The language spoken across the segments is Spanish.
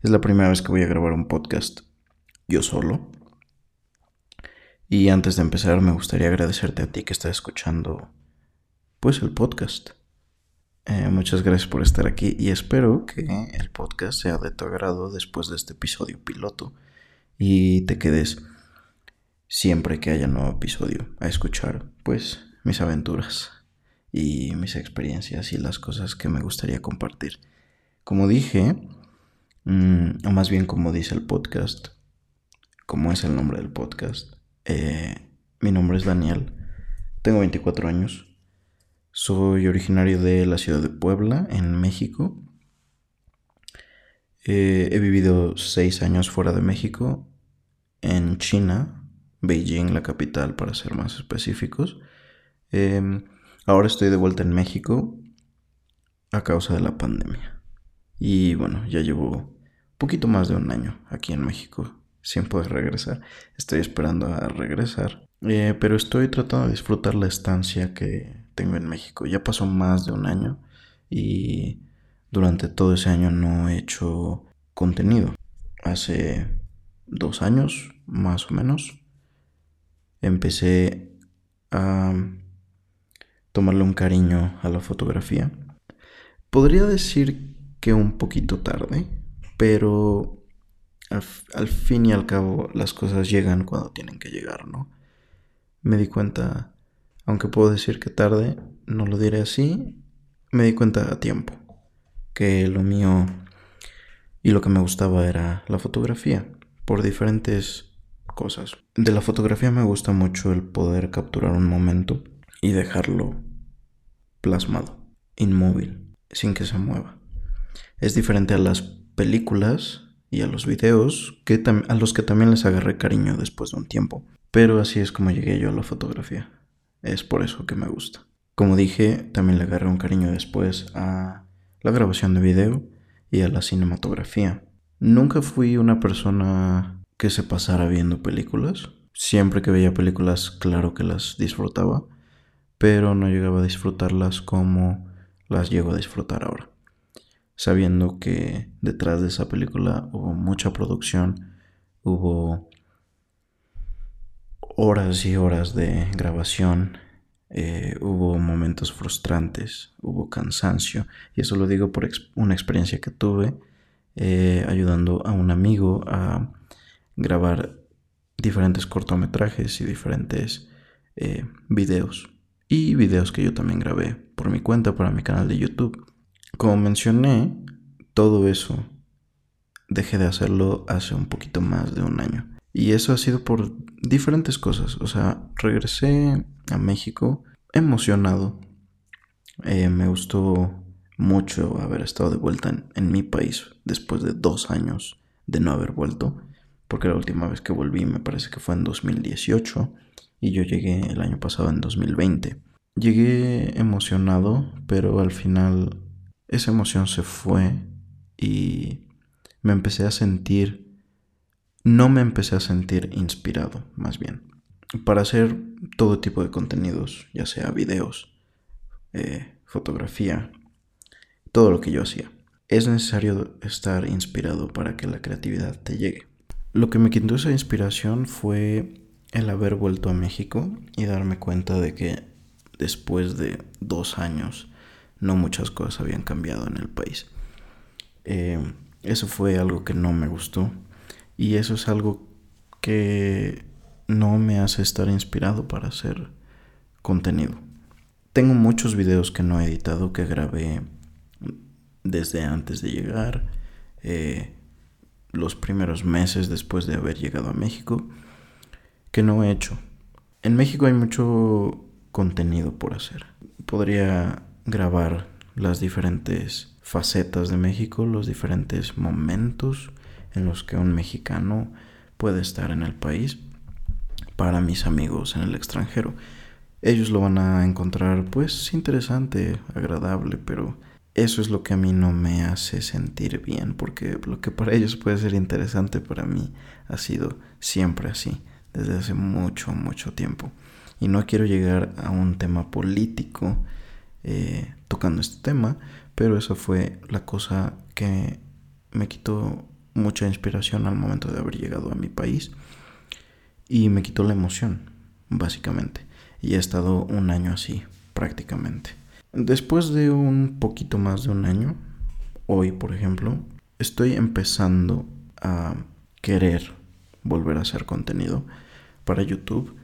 Es la primera vez que voy a grabar un podcast yo solo. Y antes de empezar me gustaría agradecerte a ti que estás escuchando pues el podcast. Eh, muchas gracias por estar aquí y espero que el podcast sea de tu agrado después de este episodio piloto y te quedes siempre que haya nuevo episodio a escuchar pues mis aventuras y mis experiencias y las cosas que me gustaría compartir. Como dije, mm, o más bien como dice el podcast, como es el nombre del podcast, eh, mi nombre es Daniel, tengo 24 años, soy originario de la ciudad de Puebla, en México. Eh, he vivido 6 años fuera de México, en China, Beijing, la capital para ser más específicos. Em, Ahora estoy de vuelta en México a causa de la pandemia. Y bueno, ya llevo poquito más de un año aquí en México sin poder regresar. Estoy esperando a regresar. Eh, pero estoy tratando de disfrutar la estancia que tengo en México. Ya pasó más de un año y durante todo ese año no he hecho contenido. Hace dos años, más o menos, empecé a tomarle un cariño a la fotografía. Podría decir que un poquito tarde, pero al, fin y al cabo las cosas llegan cuando tienen que llegar, ¿no? Me di cuenta, aunque puedo decir que tarde, no lo diré así, me di cuenta a tiempo que lo mío y lo que me gustaba era la fotografía, por diferentes cosas. De la fotografía me gusta mucho el poder capturar un momento y dejarlo plasmado, inmóvil, sin que se mueva. Es diferente a las películas y a los videos que a los que también les agarré cariño después de un tiempo. Pero así es como llegué yo a la fotografía. Es por eso que me gusta. Como dije, también le agarré un cariño después a la grabación de video y a la cinematografía. Nunca fui una persona que se pasara viendo películas. Siempre que veía películas, claro que las disfrutaba pero no llegaba a disfrutarlas como las llego a disfrutar ahora. Sabiendo que detrás de esa película hubo mucha producción, hubo horas y horas de grabación, eh, hubo momentos frustrantes, hubo cansancio, y eso lo digo por una experiencia que tuve eh, ayudando a un amigo a grabar diferentes cortometrajes y diferentes eh, videos y videos que yo también grabé por mi cuenta para mi canal de YouTube. Como mencioné, todo eso dejé de hacerlo hace un poquito más de un año. Y eso ha sido por diferentes cosas. O sea, regresé a México emocionado. Eh, me gustó mucho haber estado de vuelta en, en, mi país después de dos años de no haber vuelto. Porque la última vez que volví me parece que fue en 2018 y yo llegué el año pasado en 2020. Llegué emocionado, pero al final esa emoción se fue y me empecé a sentir, no me empecé a sentir inspirado, más bien, para hacer todo tipo de contenidos, ya sea videos, eh, fotografía, todo lo que yo hacía. Es necesario estar inspirado para que la creatividad te llegue. Lo que me quitó esa inspiración fue el haber vuelto a México y darme cuenta de que después de dos años no muchas cosas habían cambiado en el país. Eh, eso fue algo que no me gustó y eso es algo que no me hace estar inspirado para hacer contenido. Tengo muchos videos que no he editado, que grabé desde antes de llegar, eh, los primeros meses después de haber llegado a México que no he hecho. En México hay mucho contenido por hacer. Podría grabar las diferentes facetas de México, los diferentes momentos en los que un mexicano puede estar en el país para mis amigos en el extranjero. Ellos lo van a encontrar pues interesante, agradable, pero eso es lo que a mí no me hace sentir bien, porque lo que para ellos puede ser interesante para mí ha sido siempre así desde hace mucho, mucho tiempo. Y no quiero llegar a un tema político eh, tocando este tema, pero eso fue la cosa que me quitó mucha inspiración al momento de haber llegado a mi país y me quitó la emoción, básicamente. Y he estado un año así, prácticamente. Después de un poquito más de un año, hoy por ejemplo, estoy empezando a querer volver a hacer contenido para YouTube.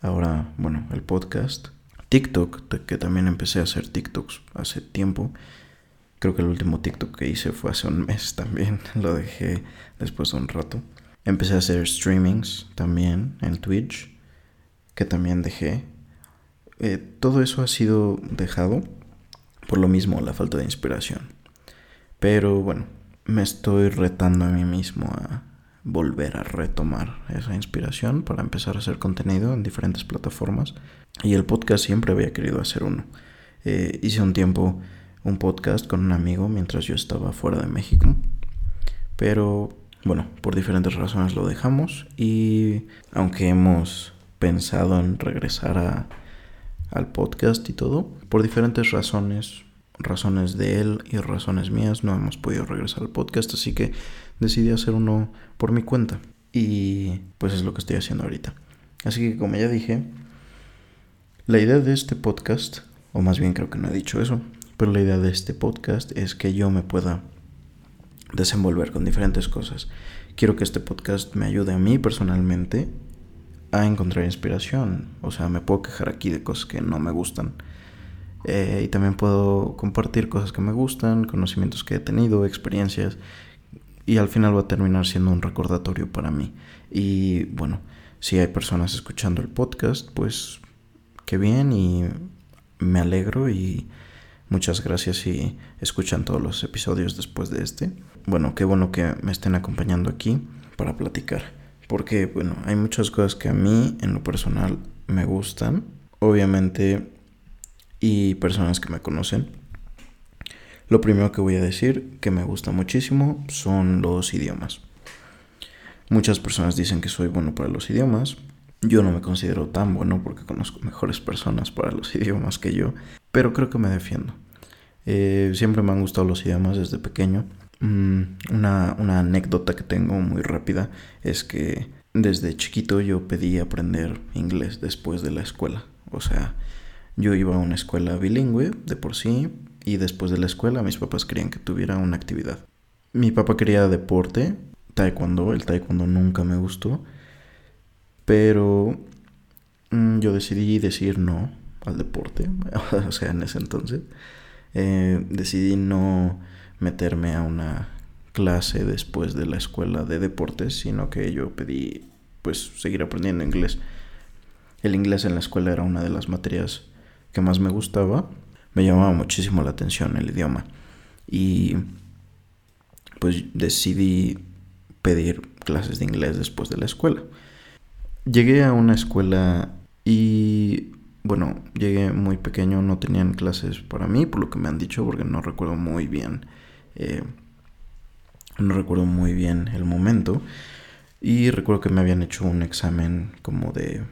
Ahora, bueno, el podcast. TikTok, que también empecé a hacer TikToks hace tiempo. Creo que el último TikTok que hice fue hace un mes también. Lo dejé después de un rato. Empecé a hacer streamings también en Twitch, que también dejé. Eh, todo eso ha sido dejado por lo mismo, la falta de inspiración. Pero bueno, me estoy retando a mí mismo a volver a retomar esa inspiración para empezar a hacer contenido en diferentes plataformas. Y el podcast siempre había querido hacer uno. Eh, hice un tiempo un podcast con un amigo mientras yo estaba fuera de México. Pero bueno, por diferentes razones lo dejamos y aunque hemos pensado en regresar a al podcast y todo. Por diferentes razones, razones de él y razones mías, no hemos podido regresar al podcast, así que decidí hacer uno por mi cuenta. Y pues es lo que estoy haciendo ahorita. Así que como ya dije, la idea de este podcast, o más bien creo que no he dicho eso, pero la idea de este podcast es que yo me pueda desenvolver con diferentes cosas. Quiero que este podcast me ayude a mí personalmente a encontrar inspiración. O sea, me puedo quejar aquí de cosas que no me gustan. Eh, y también puedo compartir cosas que me gustan, conocimientos que he tenido, experiencias. Y al final va a terminar siendo un recordatorio para mí. Y bueno, si hay personas escuchando el podcast, pues qué bien y me alegro y muchas gracias si escuchan todos los episodios después de este. Bueno, qué bueno que me estén acompañando aquí para platicar. Porque, bueno, hay muchas cosas que a mí en lo personal me gustan. Obviamente, y personas que me conocen. Lo primero que voy a decir que me gusta muchísimo son los idiomas. Muchas personas dicen que soy bueno para los idiomas. Yo no me considero tan bueno porque conozco mejores personas para los idiomas que yo, pero creo que me defiendo. Eh, siempre me han gustado los idiomas desde pequeño. Mm, una, una anécdota que tengo muy rápida es que desde chiquito yo pedí aprender inglés después de la escuela. O sea, yo iba a una escuela bilingüe de por sí y después de la escuela mis papás querían que tuviera una actividad. Mi papá quería deporte, taekwondo, el taekwondo nunca me gustó, pero mm, yo decidí decir no al deporte, o sea, en ese entonces. Eh, decidí no meterme a una clase después de la escuela de deportes, sino que yo pedí pues seguir aprendiendo inglés. El inglés en la escuela era una de las materias que más me gustaba. Me llamaba muchísimo la atención el idioma. Y pues decidí pedir clases de inglés después de la escuela. Llegué a una escuela y bueno, llegué muy pequeño, no tenían clases para mí, por lo que me han dicho, porque no recuerdo muy bien eh, no recuerdo muy bien el momento. Y recuerdo que me habían hecho un examen como de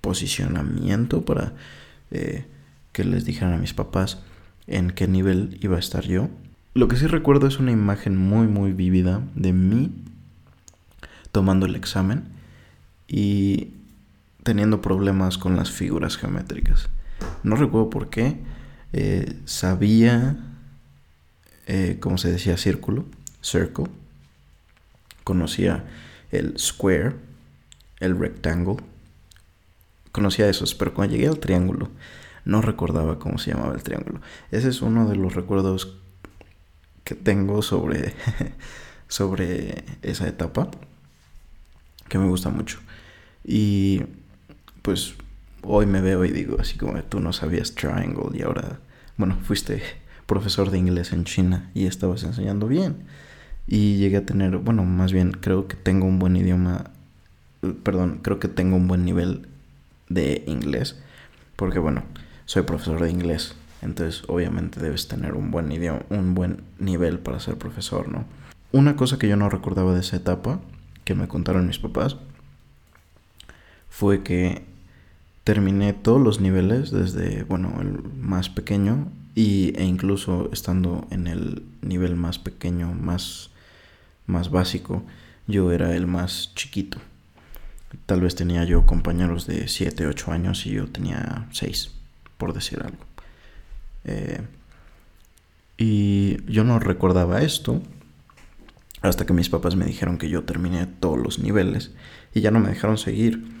posicionamiento para eh, que les dijeran a mis papás en qué nivel iba a estar yo. Lo que sí recuerdo es una imagen muy muy vívida de mí tomando el examen y teniendo problemas con las figuras geométricas. No recuerdo por qué. Eh, sabía eh, como se decía, círculo, circle. Conocía el square, el rectangle. Conocía esos, pero cuando llegué al triángulo, no recordaba cómo se llamaba el triángulo. Ese es uno de los recuerdos que tengo sobre, sobre esa etapa, que me gusta mucho. Y pues hoy me veo y digo, así como tú no sabías triangle y ahora, bueno, fuiste profesor de inglés en China y estabas enseñando bien. Y llegué a tener, bueno, más bien creo que tengo un buen idioma, perdón, creo que tengo un buen nivel de inglés, porque bueno, soy profesor de inglés, entonces obviamente debes tener un buen idioma, un buen nivel para ser profesor, ¿no? Una cosa que yo no recordaba de esa etapa, que me contaron mis papás, fue que terminé todos los niveles, desde, bueno, el más pequeño y, e incluso estando en el nivel más pequeño, más más básico, yo era el más chiquito. Tal vez tenía yo compañeros de 7, 8 años y yo tenía 6, por decir algo. Eh, y yo no recordaba esto hasta que mis papás me dijeron que yo terminé todos los niveles y ya no me dejaron seguir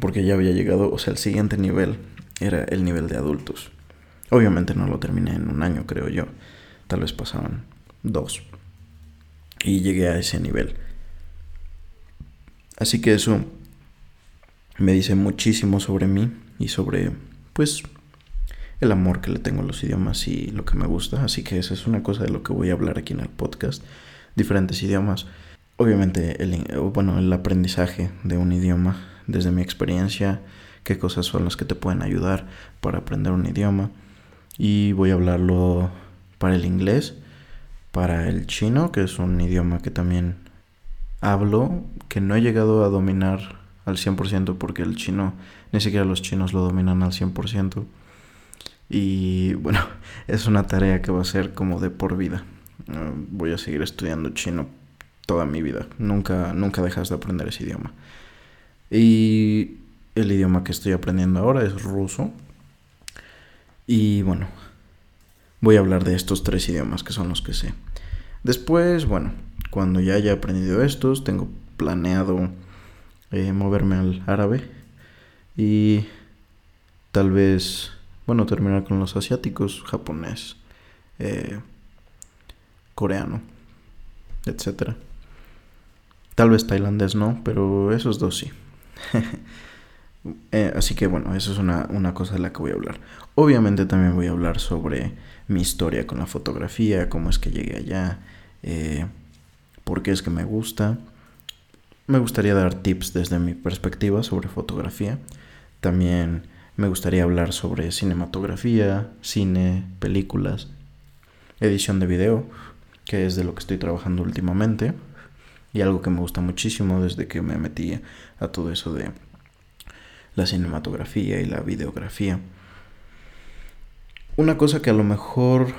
porque ya había llegado, o sea, el siguiente nivel era el nivel de adultos. Obviamente no lo terminé en un año, creo yo. Tal vez pasaban dos. Y llegué a ese nivel. Así que eso me dice muchísimo sobre mí y sobre, pues, el amor que le tengo a los idiomas y lo que me gusta. Así que esa es una cosa de lo que voy a hablar aquí en el podcast. Diferentes idiomas. Obviamente, el, bueno, el aprendizaje de un idioma desde mi experiencia, qué cosas son las que te pueden ayudar para aprender un idioma. Y voy a hablarlo para el inglés, para el chino, que es un idioma que también hablo, que no he llegado a dominar al 100% porque el chino, ni siquiera los chinos lo dominan al 100%. Y bueno, es una tarea que va a ser como de por vida. Ah, voy a seguir estudiando chino toda mi vida. Nunca, nunca dejas de aprender ese idioma. Y el idioma que estoy aprendiendo ahora es ruso. Y bueno, voy a hablar de estos tres idiomas que son los que sé. Después, bueno, cuando ya haya aprendido estos, tengo planeado eh, moverme al árabe. Y tal vez bueno, terminar con los asiáticos, japonés, eh, coreano, etc. Tal vez tailandés no, pero esos dos sí. Eh, así que bueno, eso es una, cosa de la que voy a hablar. Obviamente también voy a hablar sobre mi historia con la fotografía, cómo es que llegué allá, eh, por qué es que me gusta. Me gustaría dar tips desde mi perspectiva sobre fotografía. También me gustaría hablar sobre cinematografía, cine, películas, edición de video, que es de lo que estoy trabajando últimamente y algo que me gusta muchísimo desde que me metí a todo eso de la cinematografía y la videografía. Una cosa que a lo mejor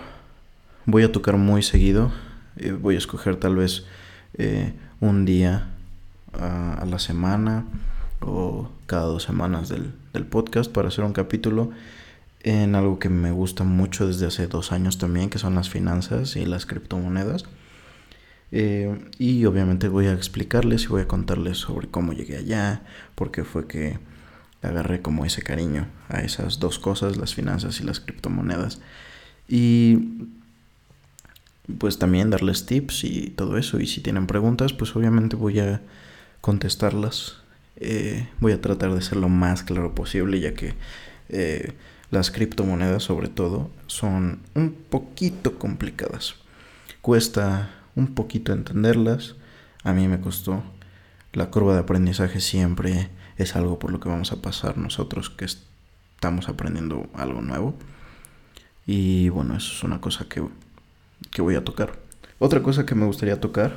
voy a tocar muy seguido, eh, voy a escoger tal vez eh, un día a la semana o cada dos semanas del, podcast para hacer un capítulo en algo que me gusta mucho desde hace dos años también, que son las finanzas y las criptomonedas. Eh, y obviamente voy a explicarles y voy a contarles sobre cómo llegué allá, por qué fue que agarré como ese cariño a esas dos cosas, las finanzas y las criptomonedas. Y pues también darles tips y todo eso. Y si tienen preguntas, pues obviamente voy a contestarlas eh, voy a tratar de ser lo más claro posible, ya que eh, las criptomonedas sobre todo son un poquito complicadas. Cuesta un poquito entenderlas. A mí me costó. La curva de aprendizaje siempre es algo por lo que vamos a pasar nosotros que estamos aprendiendo algo nuevo. Y bueno, eso es una cosa que, que voy a tocar. Otra cosa que me gustaría tocar,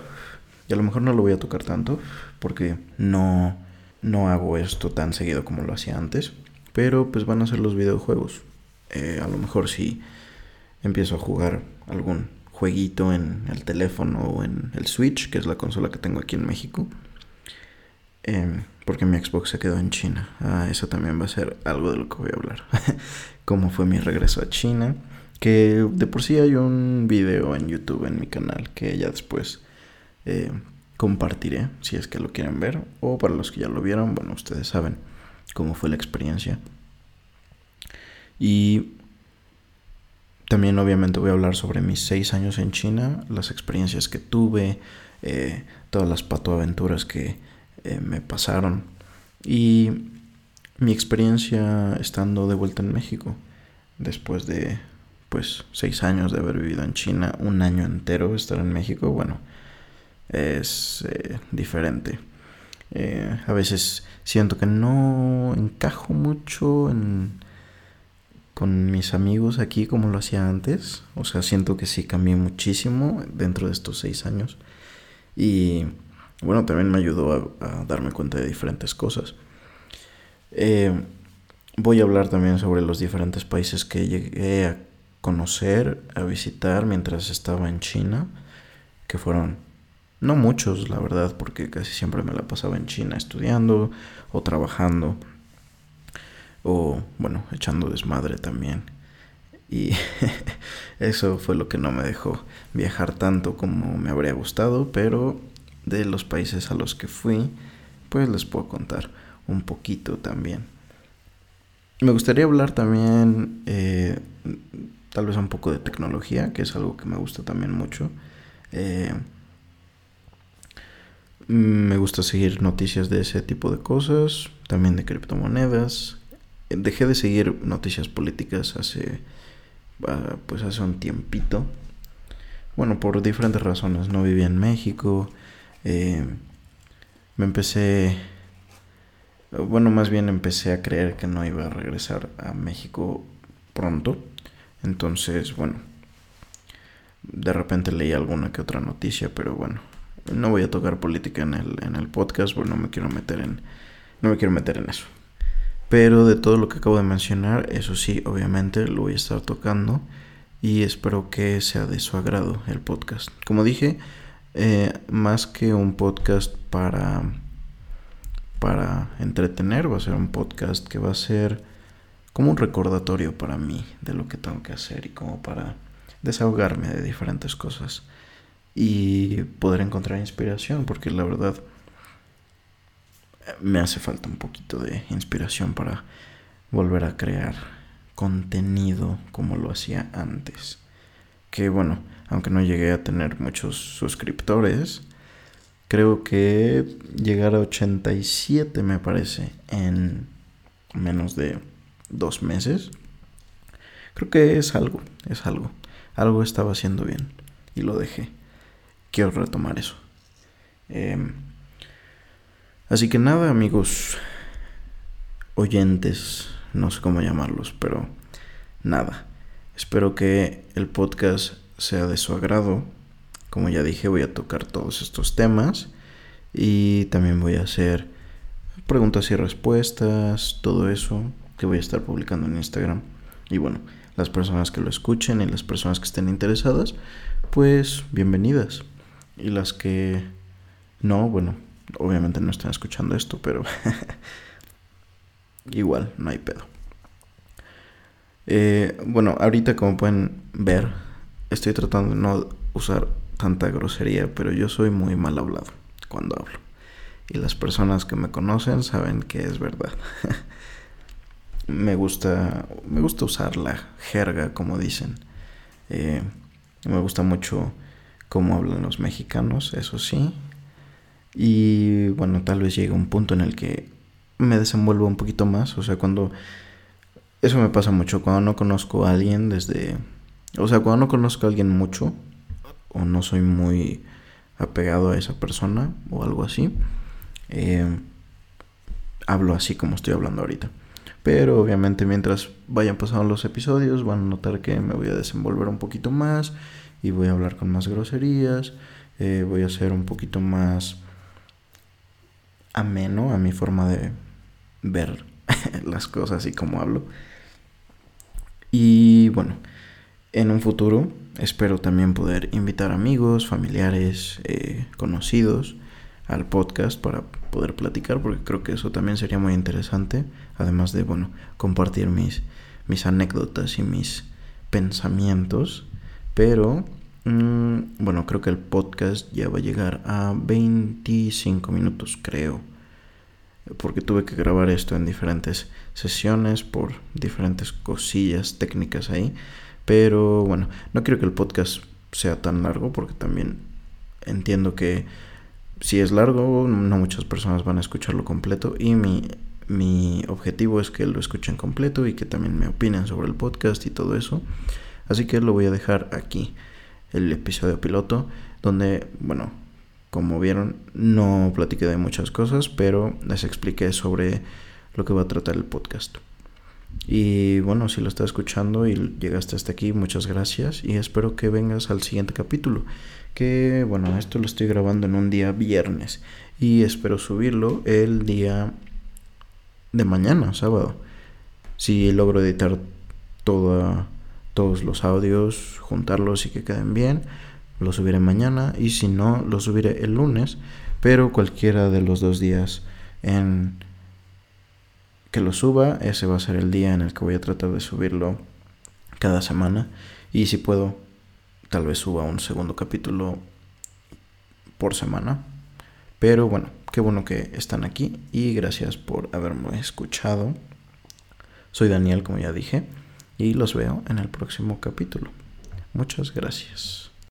y a lo mejor no lo voy a tocar tanto, porque no no hago esto tan seguido como lo hacía antes, pero pues van a ser los videojuegos. Eh, a lo mejor si empiezo a jugar algún jueguito en el teléfono o en el Switch, que es la consola que tengo aquí en México. Em, porque mi Xbox se quedó en China. Ah, eso también va a ser algo de lo que voy a hablar. Cómo fue mi regreso a China. Que de por sí hay un video en YouTube en mi canal que ya después eh, compartiré si es que lo quieren ver o para los que ya lo vieron, bueno, ustedes saben cómo fue la experiencia. Y también obviamente voy a hablar sobre mis seis años en China, las experiencias que tuve, eh, todas las patoaventuras que eh, me pasaron y mi experiencia estando de vuelta en México después de pues seis años de haber vivido en China, un año entero estar en México, bueno, es eh, diferente. Eh, a veces siento que no encajo mucho con mis amigos aquí como lo hacía antes. O sea, siento que sí cambié muchísimo dentro de estos seis años. Y bueno, también me ayudó a, darme cuenta de diferentes cosas. Eh, voy a hablar también sobre los diferentes países que llegué a conocer, a visitar mientras estaba en China, que fueron No muchos, la verdad, porque casi siempre me la pasaba en China estudiando o trabajando o, bueno, echando desmadre también. Y eso fue lo que no me dejó viajar tanto como me habría gustado, pero de los países a los que fui, pues les puedo contar un poquito también. Me gustaría hablar también eh, tal vez un poco de tecnología, que es algo que me gusta también mucho. Eh, me gusta seguir noticias de ese tipo de cosas, también de criptomonedas. Dejé de seguir noticias políticas hace ah, pues hace un tiempito. Bueno, por diferentes razones. No vivía en México. Eh, me empecé bueno, más bien empecé a creer que no iba a regresar a México pronto. Entonces, bueno, de repente leí alguna que otra noticia, pero bueno, no voy a tocar política en el, en el podcast porque no me quiero meter en, no me quiero meter en eso. Pero de todo lo que acabo de mencionar, eso sí, obviamente lo voy a estar tocando y espero que sea de su agrado el podcast. Como dije, eh, más que un podcast para para entretener, va a ser un podcast que va a ser como un recordatorio para mí de lo que tengo que hacer y como para desahogarme de diferentes cosas y poder encontrar inspiración, porque la verdad me hace falta un poquito de inspiración para volver a crear contenido como lo hacía antes. Que bueno, aunque no llegué a tener muchos suscriptores, creo que llegar a 87 me parece en menos de dos meses. Creo que es algo, es algo. Algo estaba haciendo bien y lo dejé. Quiero retomar eso. Em, así que nada, amigos oyentes, no sé cómo llamarlos, pero nada. Espero que el podcast sea de su agrado como ya dije, voy a tocar todos estos temas y también voy a hacer preguntas y respuestas, todo eso que voy a estar publicando en Instagram. Y bueno, las personas que lo escuchen y las personas que estén interesadas, pues bienvenidas. Y las que no, bueno, obviamente no están escuchando esto, pero igual, no hay pedo. Eh, bueno, ahorita como pueden ver, estoy tratando de no usar tanta grosería, pero yo soy muy mal hablado cuando hablo. Y las personas que me conocen saben que es verdad. me gusta me gusta usar la jerga, como dicen. Eh, me gusta mucho cómo hablan los mexicanos, eso sí. Y bueno, tal vez llegue un punto en el que me desenvuelvo un poquito más. O sea, cuando... Eso me pasa mucho cuando no conozco a alguien desde... O sea, cuando no conozco a alguien mucho, o no soy muy apegado a esa persona o algo así, eh, hablo así como estoy hablando ahorita. Pero obviamente mientras vayan pasando los episodios van a notar que me voy a desenvolver un poquito más y voy a hablar con más groserías, eh, voy a ser un poquito más ameno a mi forma de ver las cosas y cómo hablo. Y bueno, en un futuro espero también poder invitar amigos, familiares, eh, conocidos al podcast para poder platicar porque creo que eso también sería muy interesante además de bueno compartir mis mis anécdotas y mis pensamientos pero mm, bueno creo que el podcast ya va a llegar a 25 minutos creo. Porque tuve que grabar esto en diferentes sesiones por diferentes cosillas técnicas ahí. Pero bueno, no quiero que el podcast sea tan largo porque también entiendo que si es largo, no muchas personas van a escucharlo completo. Y mi, mi objetivo es que lo escuchen completo y que también me opinen sobre el podcast y todo eso. Así que lo voy a dejar aquí, el episodio piloto, donde, bueno, como vieron, no platiqué de muchas cosas, pero les expliqué sobre lo que va a tratar el podcast. Y bueno, si lo estás escuchando y llegaste hasta aquí, muchas gracias y espero que vengas al siguiente capítulo. Que bueno, esto lo estoy grabando en un día viernes y espero subirlo el día de mañana, sábado. Si logro editar toda, todos los audios, juntarlos y que queden bien, lo subiré mañana y si no, lo subiré el lunes, pero cualquiera de los dos días en que lo suba, ese va a ser el día en el que voy a tratar de subirlo cada semana y si puedo, tal vez suba un segundo capítulo por semana. Pero bueno, qué bueno que están aquí y gracias por haberme escuchado. Soy Daniel, como ya dije, y los veo en el próximo capítulo. Muchas gracias.